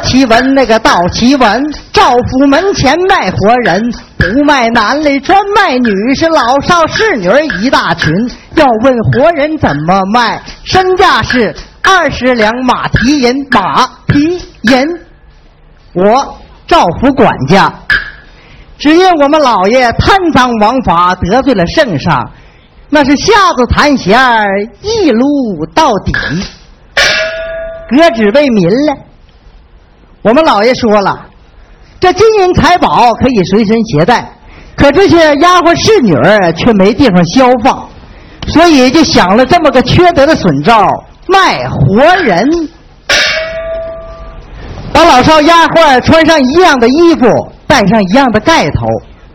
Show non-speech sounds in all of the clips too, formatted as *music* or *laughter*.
奇闻，那个道奇闻，赵府门前卖活人，不卖男的专卖女，是老少侍女儿一大群。要问活人怎么卖，身价是二十两马蹄银，马蹄银。我赵府管家，只因我们老爷贪赃枉法，得罪了圣上，那是下子弹弦，一撸到底，革职为民了。我们老爷说了，这金银财宝可以随身携带，可这些丫鬟侍女儿却没地方消放，所以就想了这么个缺德的损招——卖活人。把老少丫鬟穿上一样的衣服，戴上一样的盖头，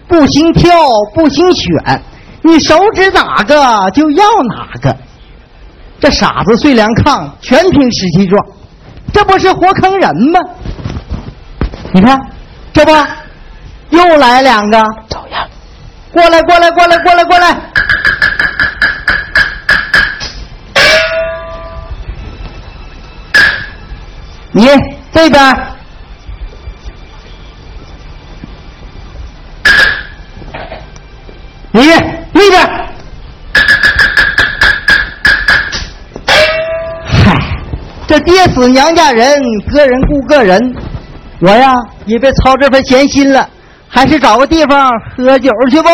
不兴挑，不兴选，你手指哪个就要哪个。这傻子睡凉炕，全凭实际状，这不是活坑人吗？你看，这不又来两个，走呀！过来，过来，过来，过来，过来！你这边，你那边。嗨，这爹死娘家人，个人顾个人。我呀，也别操这份闲心了，还是找个地方喝酒去吧。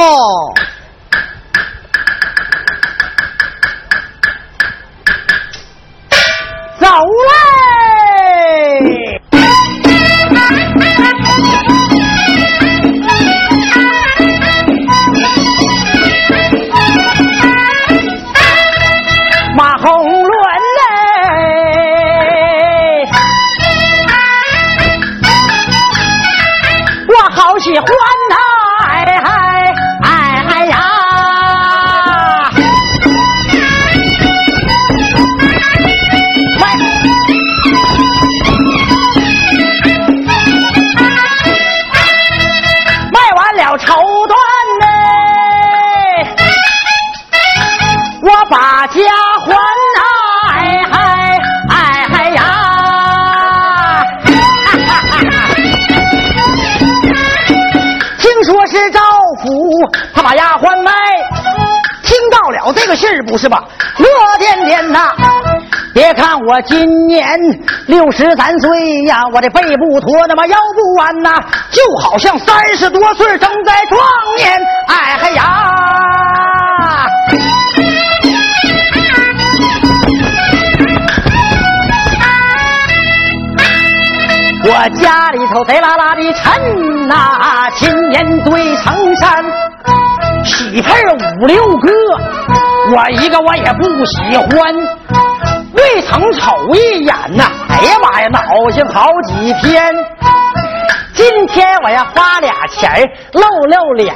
是不是吧？乐颠颠呐！别看我今年六十三岁呀，我这背不驼，那么腰不弯呐，就好像三十多岁正在壮年，哎嗨呀！我家里头贼拉拉的沉呐、今年堆成山，媳妇儿五六个，我一个我也不喜欢，未曾瞅一眼呐、哎呀妈呀，恼性好几天。今天我要花俩钱露露脸，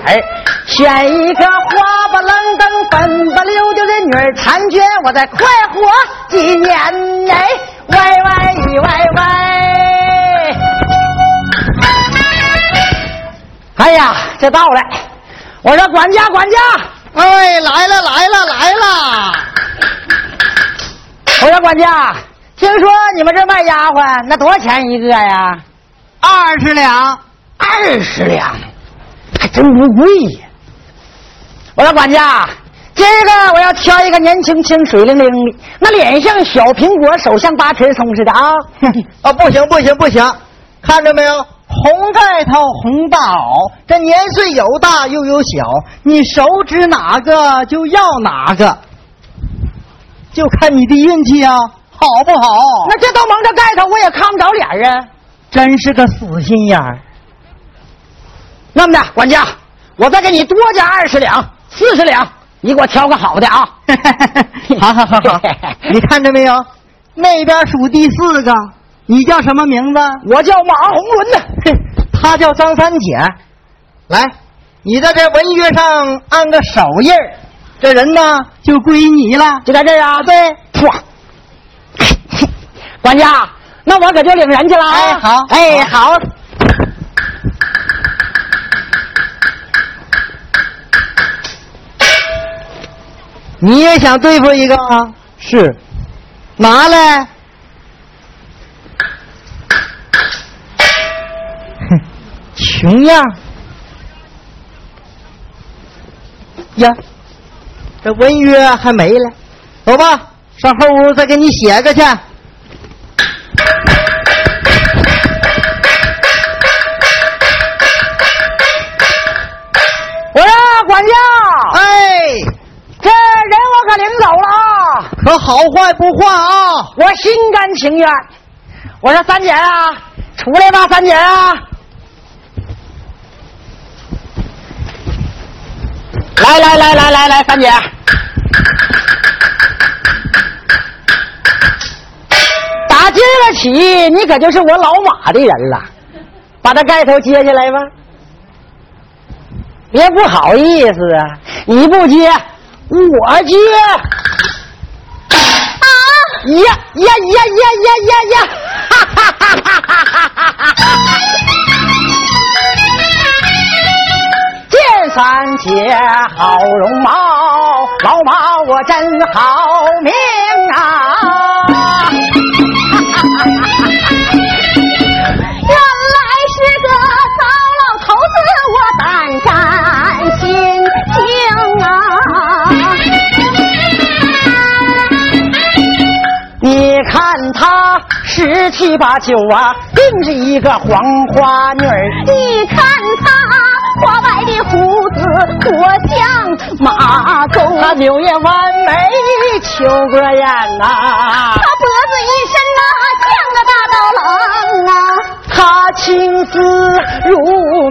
选一个花不愣登、粉不溜丢的女儿婵娟，我再快活几年哎，喂喂喂喂。哎呀，这到了！我说管家，管家，哎，来了，来了，来了！我说管家，听说你们这卖丫鬟，那多少钱一个呀？二十两。二十两，还真不贵呀。我说管家，今儿个我要挑一个年轻轻、水灵灵的，那脸像小苹果，手像八尺葱似的啊！啊，*laughs* 不行，不行，不行！看着没有，红盖头，红大袄，这年岁有大又有小，你手指哪个就要哪个，就看你的运气啊，好不好？那这都蒙着盖头，我也看不着脸啊。真是个死心眼儿。那么的，管家，我再给你多加二十两，四十两，你给我挑个好的啊！好好好好，*laughs* 你看着没有？那边数第四个，你叫什么名字？我叫马红伦呢。嘿，他叫张三姐。来，你在这文约上按个手印儿这人呢就归你了。就在这儿啊？对，唰，*laughs* 管家，那我可就领人去了啊！哎好哎好。你也想对付一个啊？是，拿来。穷样。呀，这文约还没了，走吧，上后屋再给你写个去。我说管家，哎，这人我可领走了啊，可好坏不换啊！我心甘情愿。我说三姐啊，出来吧，三姐啊！来来来来来来，三姐，打今儿个起，你可就是我老马的人了。把他盖头揭下来吧，别不好意思啊！你不接，我接。啊！呀呀呀呀呀呀呀！哈哈哈哈哈哈哈哈！见三姐好容貌，老马我真好命啊！*laughs* 原来是个糟老头子，我胆战心惊啊！你看他十七八九啊，定是一个黄花女儿。你看他花白的胡子多像马鬃，他柳叶弯眉，秋过眼呐、他脖子一伸呐、像个大刀郎啊！他青丝如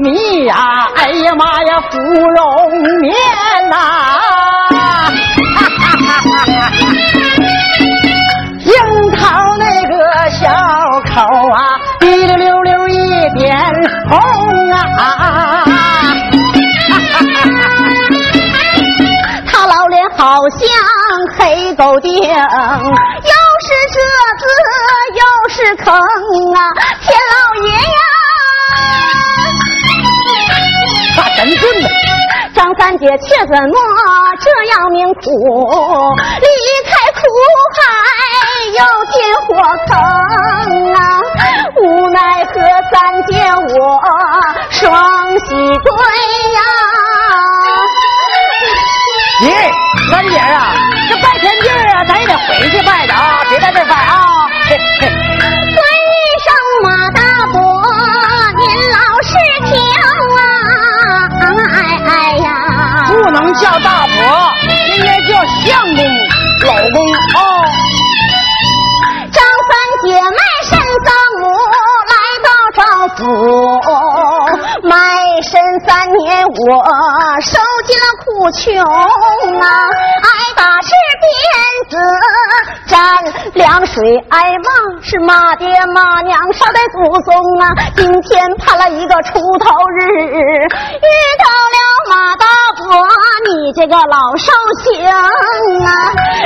蜜呀、哎呀妈呀，芙蓉面呐、*laughs* 樱桃那个小口啊，滴溜溜溜一点红啊。像黑狗丁，又是褶子又是坑啊！天老爷呀！大神棍呢？张三姐却怎么这样命苦？离开苦海又进火坑啊！无奈何三姐我双膝跪呀！三姐啊，这拜天地啊，咱也得回去拜的啊，别在这儿拜啊。嘿嘿尊一声马大伯，您老是听啊！哎哎呀，不能叫大伯，应该叫相公、老公啊。张三姐卖身丧母来到赵府，卖身三年我受尽了穷啊，挨打是鞭子沾凉水挨骂是骂爹骂娘捎带祖宗啊，今天盼了一个出头日，遇到了马大伯，你这个老寿星啊，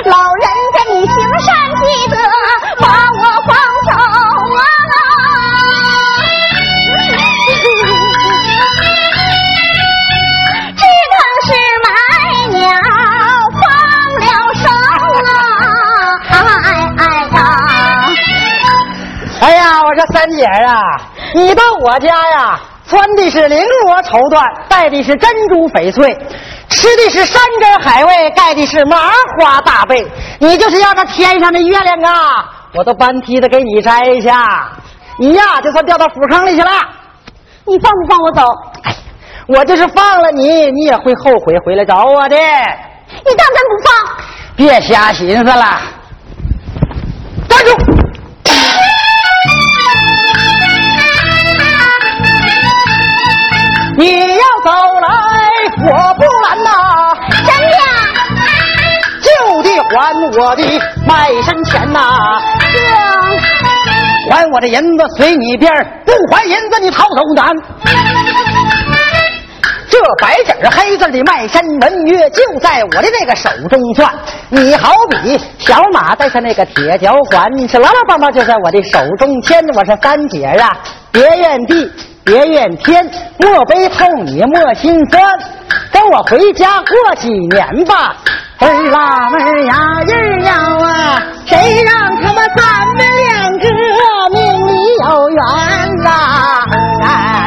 老人家你行善积德，三姐啊，你到我家呀，穿的是绫罗绸缎，戴的是珍珠翡翠，吃的是山珍海味，盖的是麻花大被。你就是要那天上的月亮啊，我都搬梯子给你摘下。你呀，就算掉到府坑里去了。你放不放我走？我就是放了你，你也会后悔回来找我的。你当真不放？别瞎寻思了，你要走来，我不拦呐，真的？就地还我的卖身钱呐，啊还我的银子随你便儿不还银子你逃走难。这白纸黑字的卖身文约就在我的那个手中攥，你好比小马带上那个铁脚环，是牢牢棒棒就在我的手中牵。我说三姐啊，别怨地，别怨天，莫悲痛，你莫心酸，跟我回家过几年吧。儿啦妹儿呀，儿呀啊，谁让他们咱们两个命里有缘呐？哎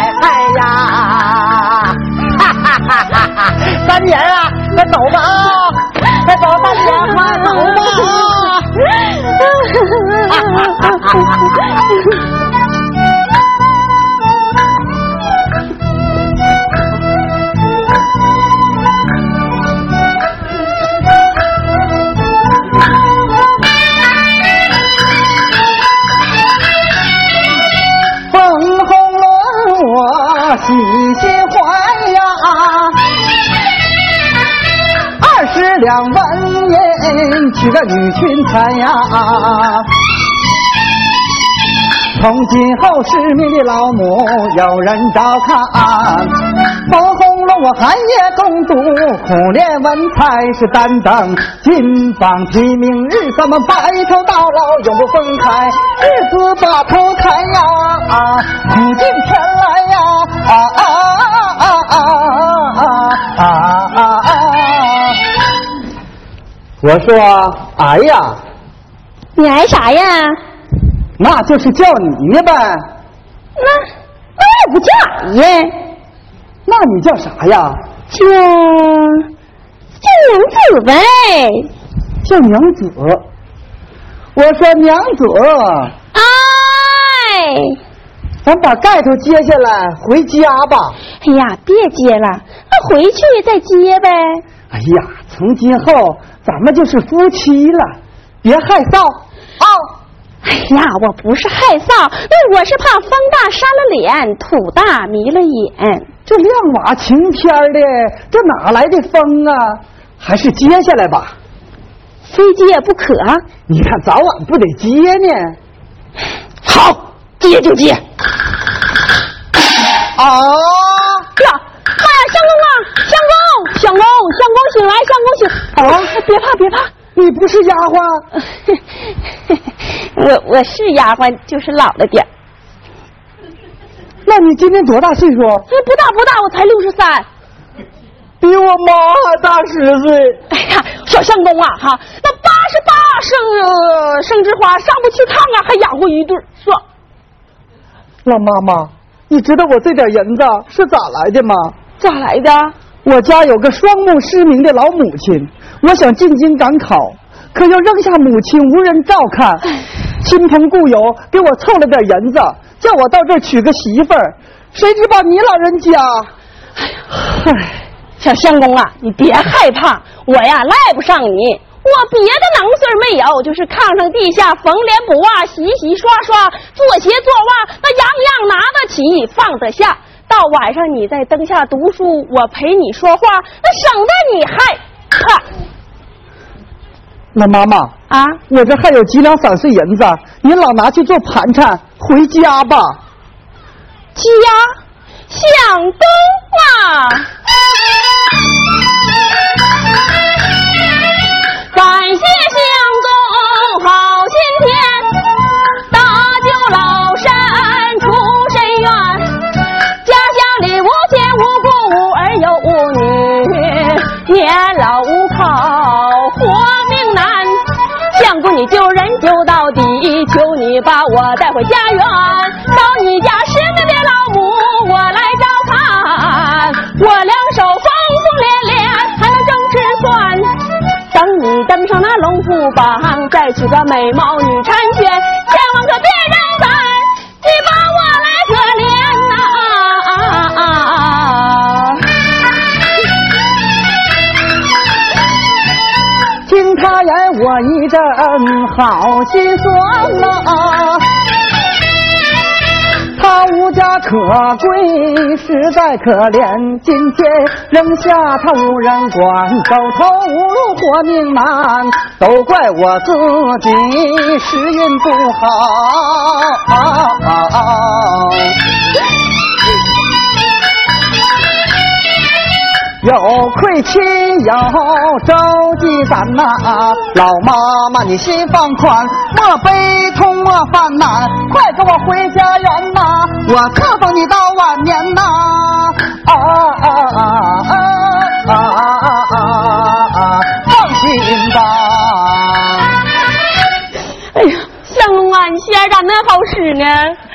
走吧啊！快走，大姐，快走吧啊！娶个女裙才呀。从今后失明的老母有人照看，包红了我寒夜共度，苦练文才是担当，金榜题名日咱们白头到老永不分开，日子把头抬呀，苦尽甜来呀，我说哎呀，你挨啥呀？那就是叫你呗。那那也不叫俺呀。那你叫啥呀？叫叫娘子呗。叫娘子。我说娘子。哎。咱把盖头揭下来回家吧。哎呀，别揭了，那回去再揭呗。哎呀，从今后咱们就是夫妻了，别害臊哦。哎呀，我不是害臊，那我是怕风大扇了脸，土大迷了眼。这亮瓦晴天的，这哪来的风啊？还是接下来吧，非接不可。你看早晚不得接呢。好，接就接。啊呀，哎呀，相公啊，相公，相公，相公醒来，相公醒。啊，别怕，别怕，你不是丫鬟。*laughs* 我我是丫鬟，就是老了点那你今年多大岁数？不大不大，我才六十三，比我妈还大十岁。哎呀，小相公啊，哈，那八十八生生枝花上不去炕啊，还养活一对算，老妈妈，你知道我这点银子是咋来的吗？咋来的？我家有个双目失明的老母亲，我想进京赶考。可又扔下母亲无人照看，亲朋故友给我凑了点银子，叫我到这儿娶个媳妇儿。谁知把你老人家，哎呀，小相公啊，你别害怕，我呀赖不上你。我别的能事没有，就是炕上地下缝帘补袜、洗洗刷刷、做鞋做袜，那样样拿得起放得下。到晚上你在灯下读书，我陪你说话，那省得你害怕。那妈妈啊，我这还有几两散碎银子，您老拿去做盘缠，回家吧。家，相公啊，感谢把我带回家园。到你家失明的老母，我来照看。我两手风风连连，还能正吃蒜。等你登上那龙虎榜，再娶个美貌女婵娟，我一阵好心酸呐，他无家可归，实在可怜。今天扔下他无人管，走投无路活命难，都怪我自己时运不好。有愧亲友周济咱呐，老妈妈你心放宽，莫悲痛莫犯难，快跟我回家园呐，我可保你到晚年呐！啊啊啊啊啊啊！放心吧。哎呀，相公啊，你心眼咋那好使呢？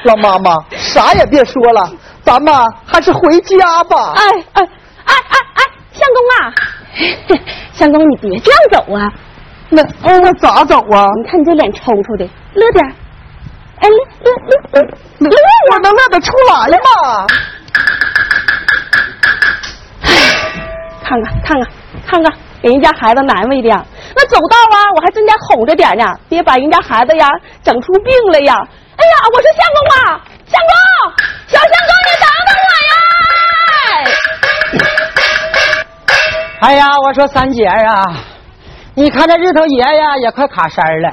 老妈妈，啥也别说了，咱们还是回家吧。哎哎。哎哎哎，相公啊！*laughs* 相公，你别这样走啊！那那咋走啊？你看你这脸抽抽的，乐点哎，乐乐乐乐乐我能乐得出来吗？看看看看看看，给人家孩子难为的呀。那走道啊，我还真得哄着点呢，别把人家孩子呀整出病了呀。哎呀，我说相公啊，相公，小相公，你等等我哎呀，我说三姐啊，你看这日头爷呀也快卡山了，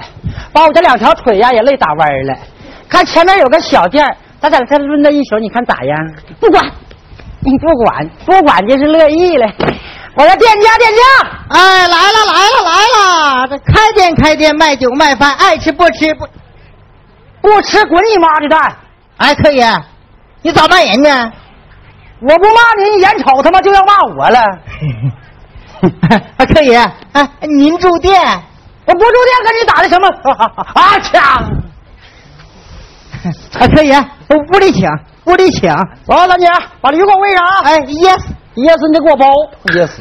把我这两条腿呀也累打弯了。看前面有个小店咱在这抡那一宿，你看咋样？不管，你不管不管就是乐意了。我说店家店家，哎，来了来了来了，这开店开店卖酒卖饭，爱吃不吃不不吃滚你妈的蛋！哎，可以，你咋骂人呢？我不骂你，你眼瞅他妈就要骂我了。*laughs* 啊，*laughs* 可以，哎，您住店，我不住店跟你打的什么啊枪？啊，可以，*laughs* 屋里请，屋里请。走，三姐，把驴给我喂上啊！哎，yes，yes，你得给我包，，yes！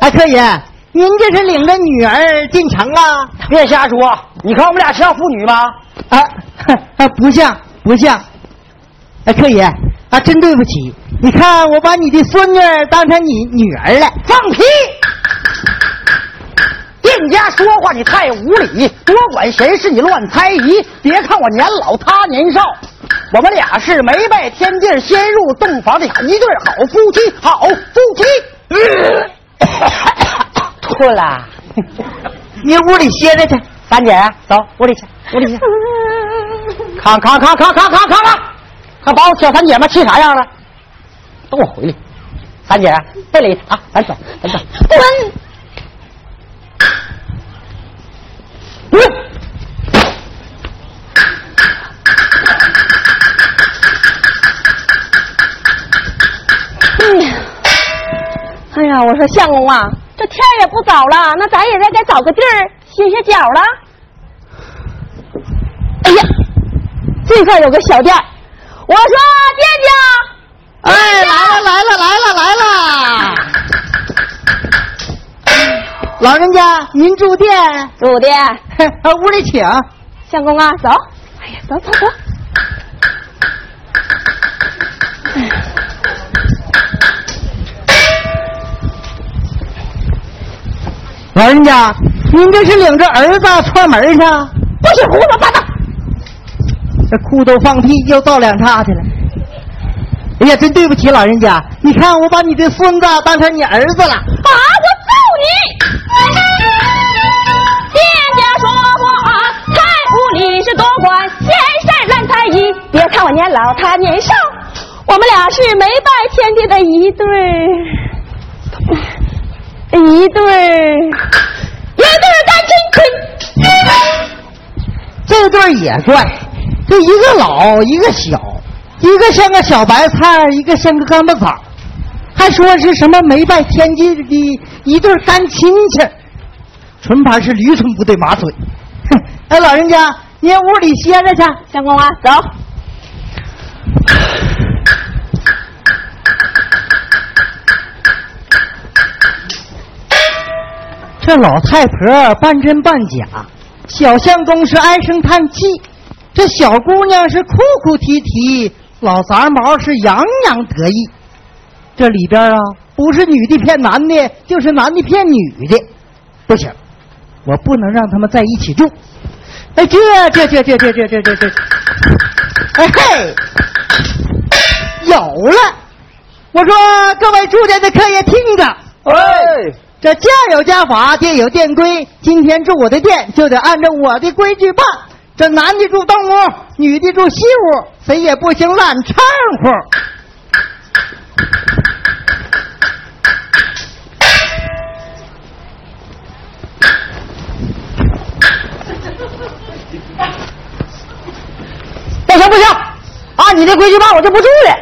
哎，可以，您这是领着女儿进城啊？别瞎说，你看我们俩像父女吗？啊，*laughs* 啊，不像，不像。哎，可以，啊，真对不起。你看，我把你的孙女当成你女儿了。放屁！店家说话你太无理，多管闲事你乱猜疑。别看我年老他年少，我们俩是没拜天地先入洞房的一对好夫妻，好夫妻。*coughs* 吐了，*laughs* 你屋里歇着去。三姐，走屋里去，屋里去。看看看看看看看看，看把我小三姐们气啥样了？都给我回来！三姐，别理他啊，咱走，咱走。滚！滚！哎呀，哎呀，我说相公啊，这天儿也不早了，那咱也得该找个地儿歇歇脚了。哎呀，这块有个小店我说店家，哎，来了来了来了来了！老人家，您住店，住店，到，屋里请。相公啊，走。哎呀，走走走。老人家，您这是领着儿子串门去？不许胡说八道！这裤兜放屁又倒两叉去了。哎呀，真对不起老人家，你看我把你的孙子当成你儿子了。啊！我揍你！店家说话太无理，是多管闲事烂猜疑。别看我年老他年少，我们俩是没拜天地的一对儿，一对儿，一对儿干亲亲。这对儿也怪，这一个老一个小，一个像个小白菜，一个像个干巴枣，还说是什么没拜天地的一对干亲戚，纯牌是驴唇不对马嘴。哼，*laughs* 哎，老人家，您屋里歇着去。相公啊，走。这老太婆半真半假，小相公是唉声叹气，这小姑娘是哭哭啼啼，老杂毛是洋洋得意。这里边啊，不是女的骗男的，就是男的骗女的，不行，我不能让他们在一起住。哎，这这这这这这这这这，哎嘿，有了！我说各位住店的客爷听着，哎，这家有家法，店有店规。今天住我的店，就得按照我的规矩办。这男的住东屋，女的住西屋，谁也不行乱掺和。不行不行，按你的规矩办，我就不住了。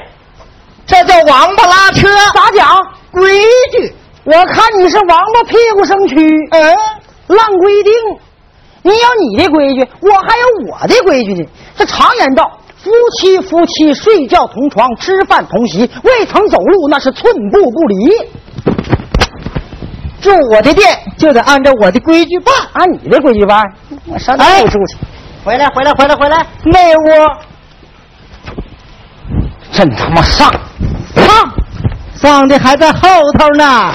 这叫王八拉车，咋讲？规矩。我看你是王八屁股生蛆，嗯，烂规定。你有你的规矩，我还有我的规矩呢。这常言道，夫妻夫妻睡觉同床，吃饭同席，未曾走路那是寸步不离。住我的店就得按照我的规矩办。按你的规矩办，我上那屋住去。回来，回来，回来，回来！那屋真他妈上上！上的还在后头呢。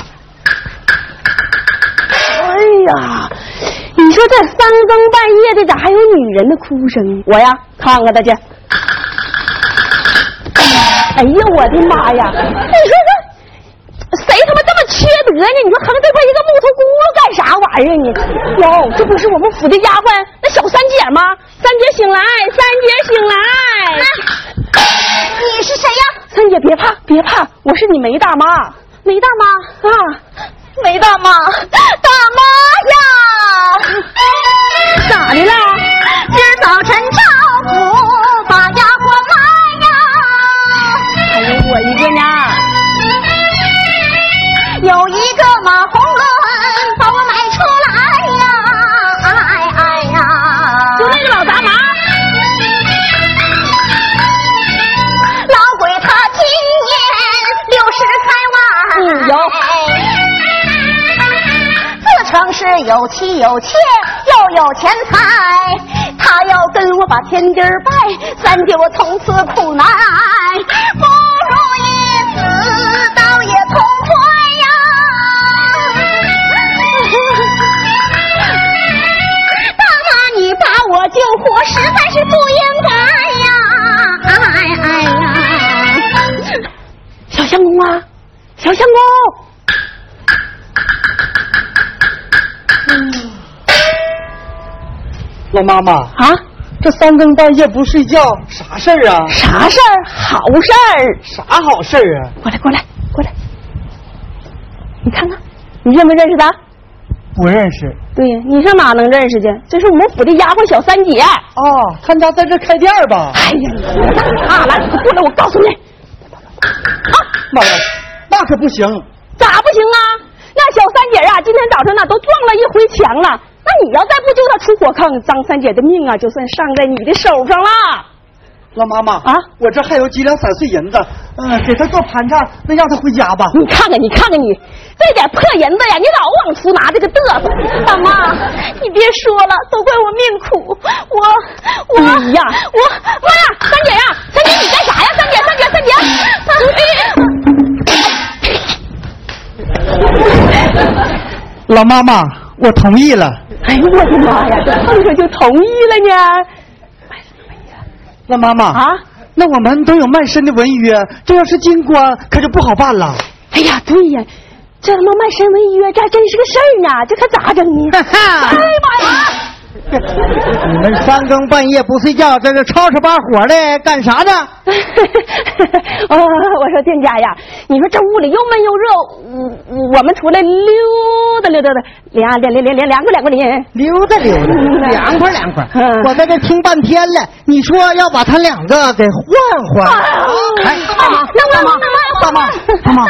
哎呀，你说这三更半夜的，咋还有女人的哭声？我呀，看看他去。哎呀，我的妈呀！你说这谁他妈这么缺德呢？你说横这块一个木头轱辘干啥玩意儿呢？哟，这不是我们府的丫鬟那小三姐吗？三姐醒来，三姐醒来！你是谁呀？三姐别怕，别怕，我是你梅大妈。梅大妈啊，梅大妈，大妈呀！咋的了？是有妻有妾又有钱财，他要跟我把天地拜，三姐我从此苦难，不如一死倒也痛快呀！大妈，你把我救活，实在是不应该呀！哎哎呀，小相公啊，小相公，老妈妈，啊，这三更半夜不睡觉，啥事儿啊？啥事儿？好事儿！啥好事儿啊？过来，过来，过来，你看看，你认不认识他？不认识。对呀，你上哪能认识去？这是我们府的丫鬟小三姐。哦，他家在这开店吧？哎呀，你别打岔了，你过来，我告诉你，啊，妈呀，那可不行。咋不行啊？那小三姐啊，今天早上呢都撞了一回墙了。那你要再不救他出火坑，张三姐的命啊就算上在你的手上了。老妈妈啊我这还有几两散碎银子，嗯、给他做盘缠，那让他回家吧。你看看，你看看你这点破银子呀，你老往出拿这个嘚瑟。大妈，你别说了，都怪我命苦，我我你呀，我妈呀，三姐呀，三姐你干啥呀？三姐，三姐，三姐，老妈妈，我同意了。哎呦我的妈呀，这碰上就同意了呢。哎呀，那妈妈啊，那我们都有卖身的文约，这要是进关，可就不好办了。哎呀，对呀，这他妈卖身文约，这还真是个事儿呢，这可咋整呢？哎呀妈呀！你们三更半夜不睡觉，在这吵吵把火的干啥呢？*laughs* *laughs* 哦，我说店家呀，你说这屋里又闷又热，我我们出来溜达溜达的，凉凉凉凉凉凉快凉快的。溜达溜达，嗯凉快凉快嗯。我在这听半天了，你说要把他两个给换换。哎，大妈，大妈，大妈，大妈，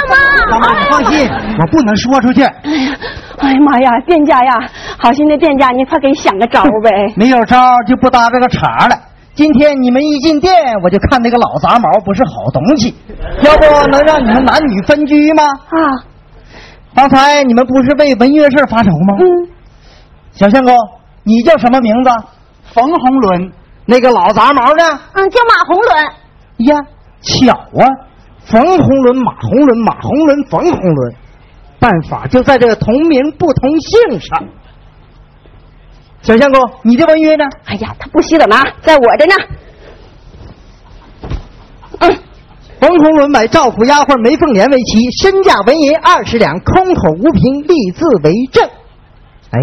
大妈，你放心，我不能说出去。哎呀哎呀妈呀，店家呀，好心的店家，你快给想个招呗。没有招就不搭这个茬了。今天你们一进店，我就看那个老杂毛不是好东西，*laughs* 要不能让你们男女分居吗？啊，刚才你们不是为文约事发愁吗？嗯，小相公，你叫什么名字？冯红伦。那个老杂毛呢？嗯，叫马红伦。呀，巧啊！冯红伦、马红伦、马红伦、冯红伦，办法就在这个同名不同姓上。小相公，你的文约呢？哎呀，他不稀得拿，在我这呢。嗯，冯红伦买赵府丫鬟梅凤莲为妻，身价纹银二十两，空口无凭，立字为证。哎，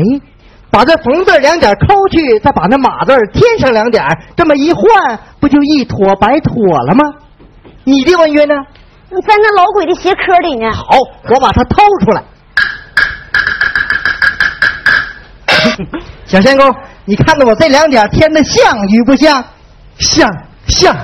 把这冯字两点抠去，再把那马字添上两点，这么一换，不就一妥百妥了吗？你的文约呢？在那老鬼的鞋壳里呢。好，我把它掏出来。*laughs* 小仙公，你看到我这两点添的像与不像？像像，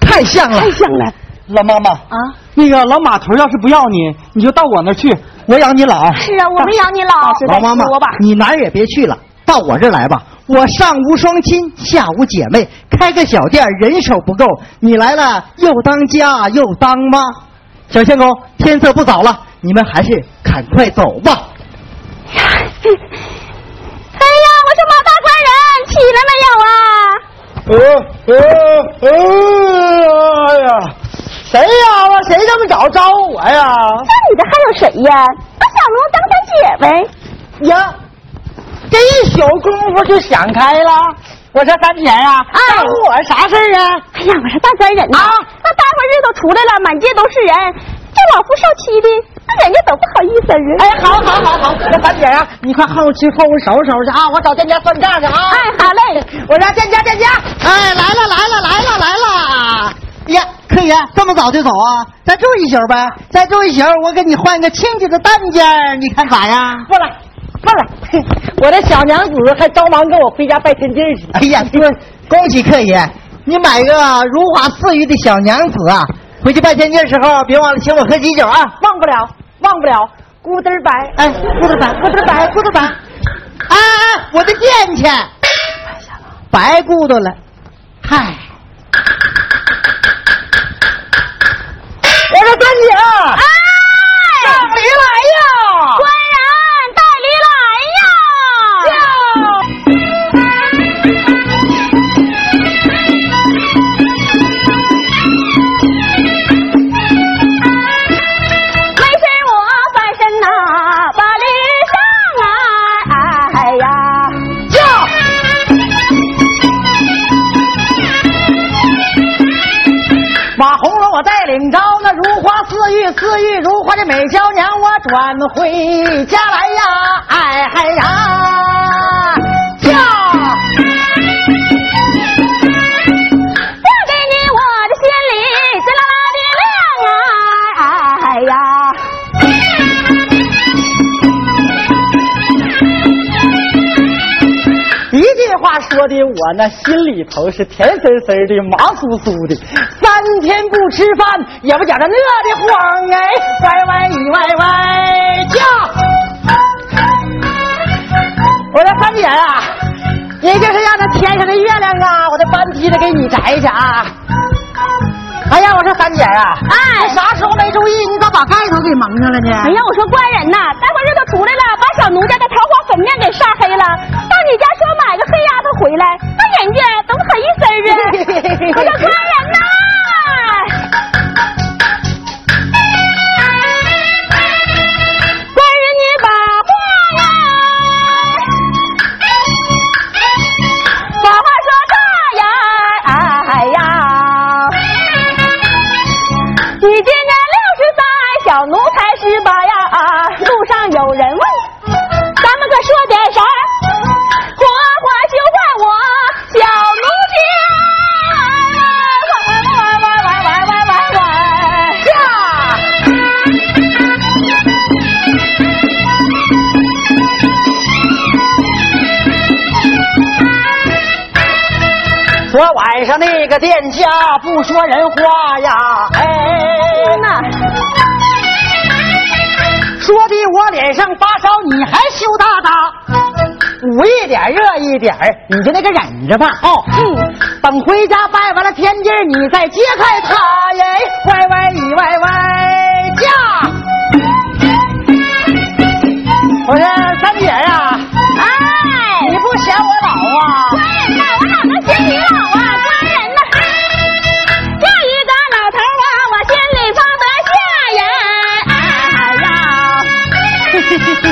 太像了。太像了老妈妈啊！那个老马头要是不要你，你就到我那儿去，我养你老。是啊，我们养你老。老妈妈你哪儿也别去了，到我这儿来吧。我上无双亲，下无姐妹，开个小店人手不够，你来了又当家又当妈。小仙公，天色不早了，你们还是赶快走吧。*laughs* 起来没有啊？呃呃呃，哎呀，谁呀？我谁这么早招我呀？这女的还有谁呀？把小龙当咱姐呗。呀，这一宿功夫就想开了。我说三姐呀，哎找我啥事儿啊？哎呀，我是大官人呐，啊那大伙日都出来了，满街都是人，这老夫少妻的，那人家都不好意思人。哎，好好好好，那樊姐啊，你快后去后收拾收拾去啊！我找店家算账去啊！哎，好嘞。我让店家店家，哎，来了来了来了来了！呀，客爷这么早就走啊？再住一宿呗，再住一宿，我给你换个亲戚的单间，你看咋样？不来不来，我这小娘子还着忙跟我回家拜天地去。哎呀，不是，恭喜客爷，你买个如花似玉的小娘子啊！回去拜天地的时候，别忘了请我喝喜酒啊！忘不了，忘不了，咕嘚儿白，哎，咕嘟白，咕嘟白，咕嘟白！哎哎，我的店钱，白咕嘟了，嗨。我说三姐，哎，领着那如花似玉、似玉如花的美娇娘，我转回家来呀！哎嗨呀！驾！嫁给你我的心里滋啦啦的亮啊，哎呀。一句话说的我那心里头是甜丝丝的、麻酥酥的，三天不吃饭也不觉着饿的慌哎！歪歪一歪歪叫！我说三姐啊，你这是让那天上的月亮啊，我的搬梯子给你摘去啊！哎呀，我说三姐啊，哎你啥时候没注意，你咋把盖头给蒙上了呢？哎呀，我说官人呐，待会儿日头出来了，把小奴家的桃花粉面给晒黑了，到你家说买个黑丫头回来，那人家都不好意思儿啊。我说官昨晚上那个店家不说人话呀，哎，呐，说的我脸上发烧，你还羞答答，捂一点热一点儿你就那个忍着吧，哦，嗯，等回家拜完了天地儿，你再揭开它耶，歪歪一歪歪驾。我说三姐呀、哎，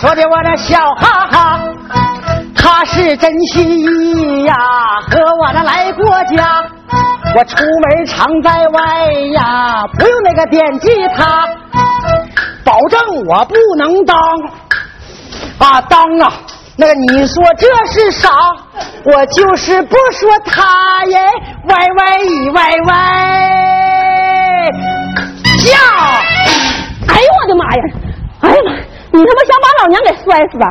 说的我那笑哈哈。他是真心意呀，和我那来过家。我出门常在外呀，不用那个惦记他，保证我不能当啊当啊！那个你说这是啥？我就是不说他耶，歪歪一歪歪，叫！哎呦我的妈呀！哎呀妈！你他妈想把老娘给摔死吧？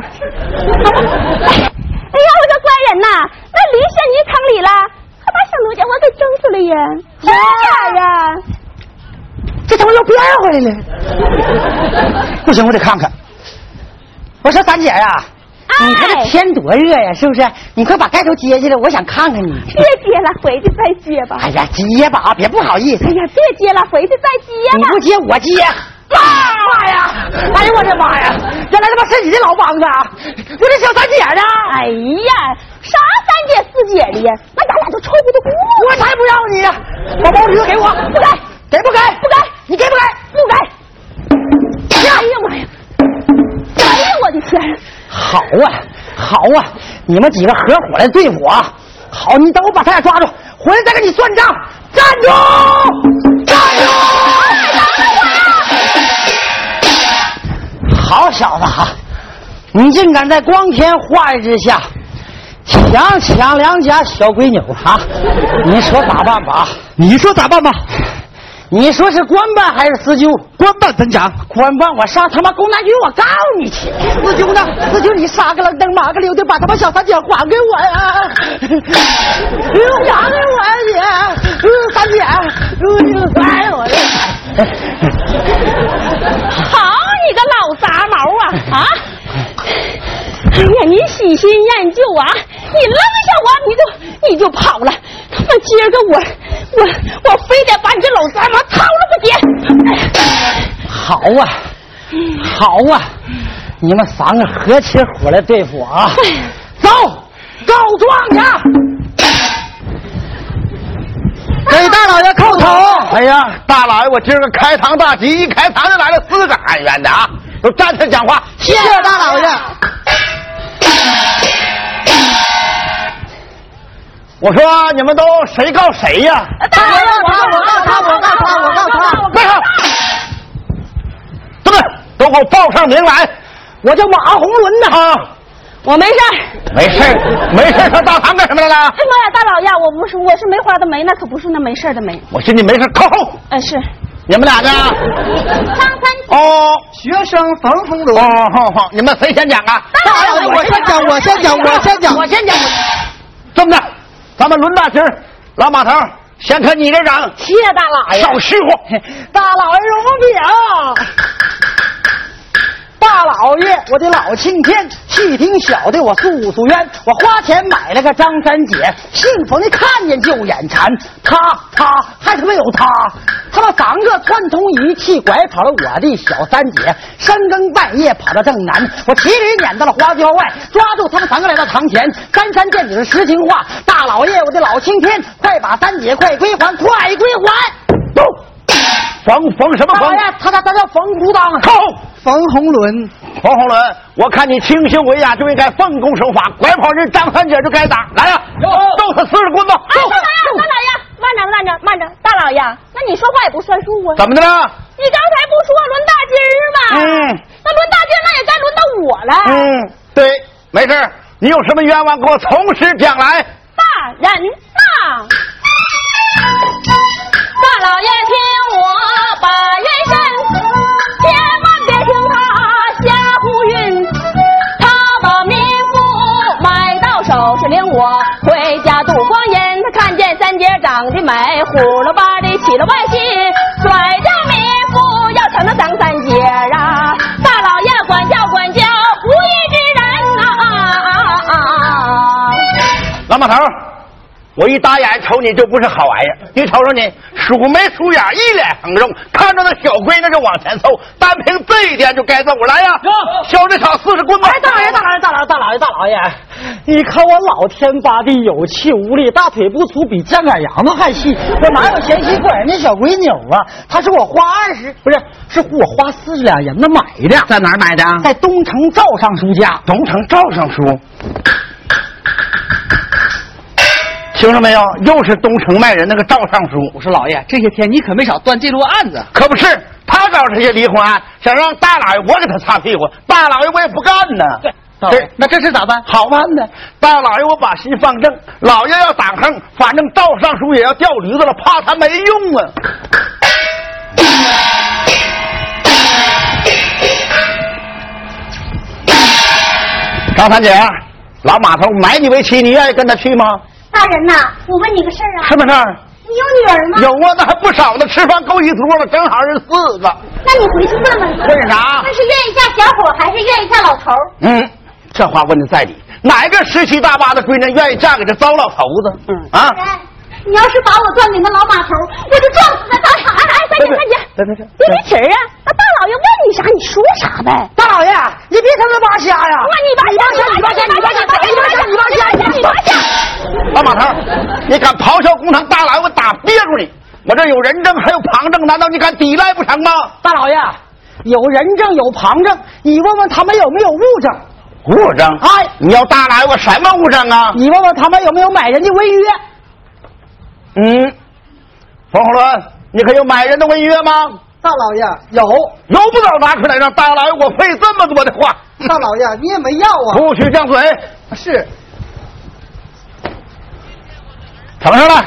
哎呀，我这乖人呐！那驴陷泥坑里了，还把小奴家我给整死了呀？真假呀？这他妈又变回来了！不行，我得看看。我说三姐呀、哎你看这天多热呀，是不是？你快把盖头揭下来，我想看看你。别揭了，回去再揭吧。哎呀，揭吧，别不好意思哎。呀，别揭了，回去再揭吧。你不揭我接。妈妈呀！哎呀我的妈呀！原来他妈是你的老帮子啊！我这小三姐呢？哎呀，啥三姐四姐的呀？那咱俩就臭不得过。我才不要你呢！把包驴子给我，不给，给不给？不给，你给不给？不给。哎呀妈呀！哎呀我的天！好啊，好啊！你们几个合伙来对付我。好，你等我把他俩抓住，回来再跟你算账。站住！小子哈，你竟敢在光天化日之下强抢良家小闺女啊！你说咋办吧？你说咋办吧？你说是官办还是私纠？官办怎讲？官办，我上他妈公安局我告你去！私纠呢？私纠你杀个愣登马个溜的把他妈小三姐还给我呀！还给我呀你！嗯三姐，哎呦我的！好你个老杂毛啊啊！哎呀，你喜新厌旧啊！你扔下我，你就你就跑了。他妈今儿个我我我非得把你这老三毛掏了不结！好啊，好啊！你们三个合起伙来对付我啊！走，告状去！给大老爷叩头！哎呀，大老爷，我今儿个开堂大吉，一开堂就来了四个喊冤的啊，都站起来讲话。谢谢大老爷。我说你们都谁告谁呀？大老爷，我告我告他我告他我告他别喊！对？都给我报上名来我叫马红伦呐。啊！我没事儿。没事儿没事儿上大堂干什么来了？哎妈呀，大老爷，我不是，我是梅花的梅，那可不是那没事儿的梅。我寻你没事儿靠后。哎，是你们俩呢？张三哦学生冯红伦。哦，好好，你们谁先讲啊？大老爷，我先讲，我先讲，我先讲，我先讲。这么的，咱们轮大旗儿，老马头先看你这掌，谢谢大老爷。少师傅。大老爷容禀。大老爷，我的老青天，细听小的我诉诉冤。我花钱买了个张三姐，幸福的看见就眼馋。他他还他妈有他，他妈三个串通一气拐跑了我的小三姐，深更半夜跑到正南，我骑驴撵到了花郊外，抓住他们三个来到堂前。三三见底是实情话，大老爷，我的老青天，快把三姐快归还，快归还！走。冯冯什么冯大老？爷，他他他叫冯孤当，靠！冯红伦。冯红伦，我看你清秀伟雅，就应该奉公守法，拐跑人张三姐就该打。来呀、揍他四十棍子！哎，大老爷，大老爷，慢着，慢着，慢着，大老爷，那你说话也不算数啊！怎么的了？你刚才不说轮大金儿吗？嗯那轮大金，那也该轮到我了。嗯，对，没事儿你有什么冤枉，给我从实讲来。大人呐，*laughs* 大老爷听长得美，呼噜吧的起了外心，甩掉民夫要抢那张三姐啊！大老爷管教管教无义之人啊、老马头，我一打眼瞅你就不是好玩意儿。你瞅瞅你，鼠眉鼠眼，一脸横肉，看着那小闺女就往前凑，单凭这一点就该揍我来呀！小子少四十棍子！哎，大老爷，大老爷，大老爷，大老爷，大老爷，你看我老天八地有气无力，大腿不粗，比犟杆羊子还细，我哪有闲心管人家小闺扭啊？他是我花二十，不是，是我花四十两银子买的，在哪儿买的？在东城赵尚书家。东城赵尚书。听着没有？又是东城卖人那个赵尚书。我说老爷，这些天你可没少断这路案子。可不是，他搞这些离婚案，想让大老爷我给他擦屁股，大老爷我也不干呢。对，这那这事咋办？好办呢，大老爷我把心放正，老爷要挡横，反正赵尚书也要掉驴子了，怕他没用啊。张三姐，老码头买你为妻，你愿意跟他去吗？大人呐，我问你个事儿啊，什么事儿？你有女儿吗？有啊，那还不少呢，吃饭够一桌了，正好是四个。那你回去问问他，问啥那是愿意嫁小伙还是愿意嫁老头儿？嗯，这话问的在理。哪个十七大八的闺女愿意嫁给这糟老头子？嗯啊，你要是把我撞给那老码头，我就撞死在当场！哎哎，三姐三姐，别别别别别气儿啊！那大老爷问你啥，你说啥呗。大老爷，你别他妈扒瞎呀！那你扒你扒瞎，你扒瞎，你扒瞎，你扒瞎，你扒瞎，你扒瞎！老马头，你敢咆哮公堂，大老爷我打憋住你！我这有人证，还有旁证，难道你敢抵赖不成吗？大老爷，有人证有旁证，你问问他们有没有物证？物证？哎，你要大老爷我什么物证啊？你问问他们有没有买人的违约？嗯，冯红伦，你可有买人的违约吗？大老爷有，有不早拿出来，让大老爷我费这么多的话。大老爷你也没要啊？不许犟嘴！是，怎么着了？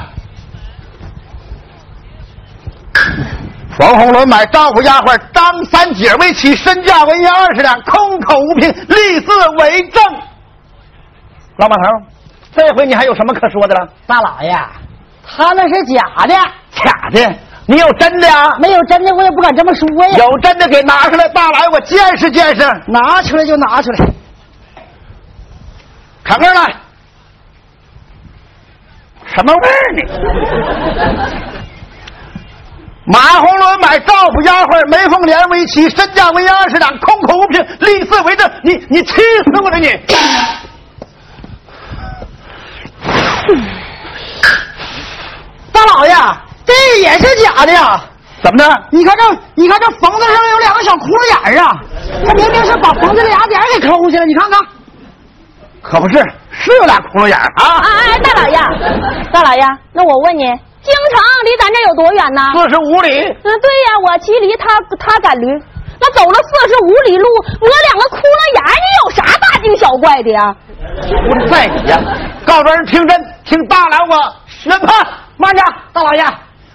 冯红伦买丈夫丫鬟张三姐为妻，身价为银二十两，空口无凭，立字为证。老马头，这回你还有什么可说的了？大老爷，他那是假的，假的，你有真的啊？没有真的我也不敢这么说呀。有真的给拿出来，大来我见识见识。拿出来就拿出来。看这儿来，什么味儿呢？*laughs* 马红伦买赵府丫鬟梅凤莲为妻，身价为二十两，空口无凭，立字为证。你你气死我了你！*laughs* 大老爷，这也是假的呀！怎么的？你看这，你看这房子上有两个小窟窿眼儿啊！他明明是把房子的俩点给抠去了，你看看。可不是，是有俩窟窿眼儿啊！哎哎，大老爷，大老爷，那我问你，京城离咱这有多远呢？四十五里，嗯，对呀，我骑驴，他他赶驴，那走了四十五里路，我两个窟窿眼儿，你有啥大惊小怪的呀？不是在你呀！告状人听真，听大老我宣判。慢着，大老爷，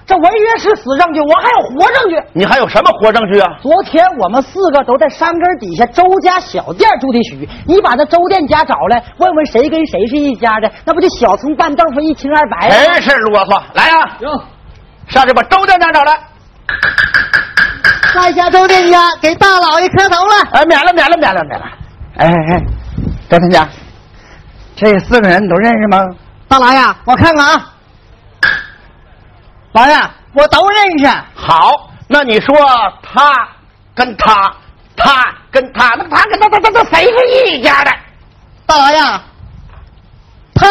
这违约是死证据，我还有活证据。你还有什么活证据啊？昨天我们四个都在山根底下周家小店住的许，你把那周店家找来，问问谁跟谁是一家的，那不就小葱拌豆腐一清二白了吗？真是啰嗦！来呀、行上去把周店家找来。在下周店家给大老爷磕头了。哎，免了，免了，免了，免了。哎哎哎，周天家，这四个人你都认识吗？大老爷，我看看啊，老爷，我都认识。好，那你说他跟他，他跟他，那他跟他，他他他谁是一家的？大老爷，他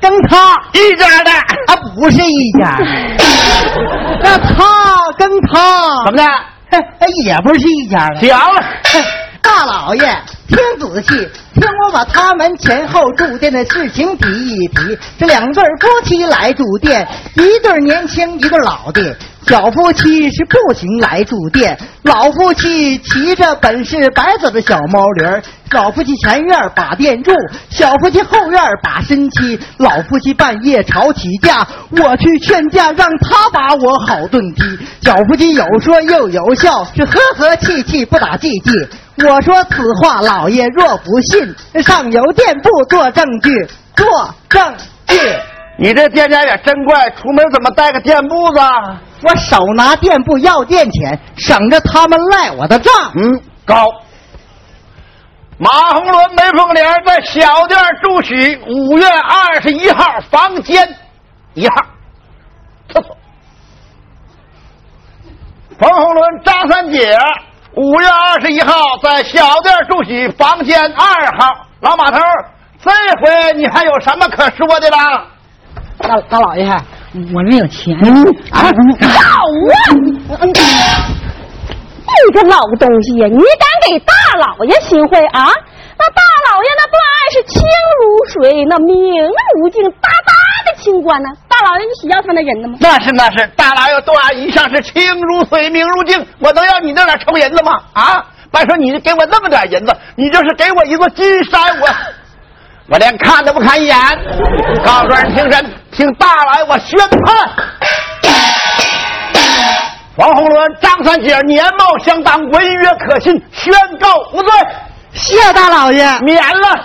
跟他一家的？他不是一家，*laughs* 那他跟他怎么的？嘿哎也不是一家的。行了，大老爷，听仔细，听我把他们前后住店的事情提一提。这两对夫妻来住店，一对年轻，一对老的。小夫妻是步行来住店，老夫妻骑着本是白色的小毛驴儿。老夫妻前院把店住，小夫妻后院把身妻。老夫妻半夜吵起架，我去劝架，让他把我好顿踢。小夫妻有说又有笑，是和和气气，不打寂寂。我说此话，老爷若不信，上邮电部做证据，做证据。你这店家也真怪，出门怎么带个电布子？我手拿店铺要店钱，省着他们赖我的账。嗯，高。马红伦、梅凤莲在小店住许，五月二十一号房间一号厕所。冯红伦、张三姐，五月二十一号在小店住喜房间二号。老马头，这回你还有什么可说的了？大大老爷，我这有钱啊。好啊！你个老东西呀，你敢给大老爷行贿啊？那大老爷那断案是清如水，那明如镜，大大的清官呢。大老爷，你是要他那人呢吗？那是那是，大老爷断案一向是清如水，明如镜，我能要你那点臭银子吗？啊！别说你给我那么点银子，你就是给我一座金山，我 *laughs* 我连看都不看一眼。告诉人听审，听大老爷我宣判。王洪伦、张三姐年貌相当，文约可信，宣告无罪。谢大老爷，免了。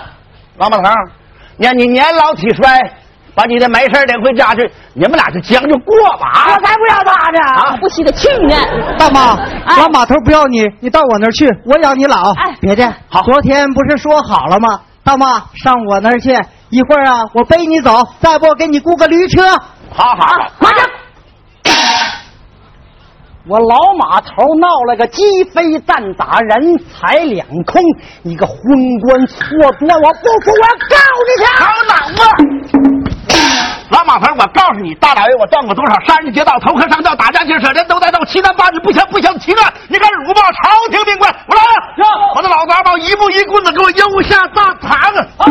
王八头，念你年老体衰，把你的没事领回家去。你们俩就将就过吧。我才不要他呢！啊不稀得去呢。大妈，哎老码头不要你，你到我那儿去，我养你老。哎别介，好昨天不是说好了吗？大妈，上我那儿去，一会儿啊，我背你走，再不我给你雇个驴车。好好好，快点！我老码头闹了个鸡飞蛋打，人财两空，你个昏官错夺，我不服，我要告你去！好脑啊！老马头，我告诉你，大老爷我断过多少杀人劫道、投河上吊、打架劫舍人都在斗，七难八女不降不降其乱，你敢辱骂朝廷命官？我来了！我的老杂毛一步一棍子给我悠下大堂啊！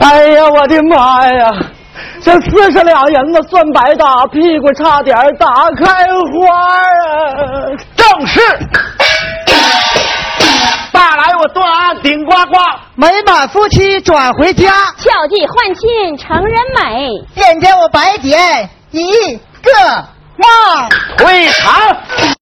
哎呀，我的妈呀！这四十两银子算白搭，屁股差点打开花啊！正是。大来我断案顶呱呱，美满夫妻转回家，巧计换亲成人美。见见我白姐一个望。退堂。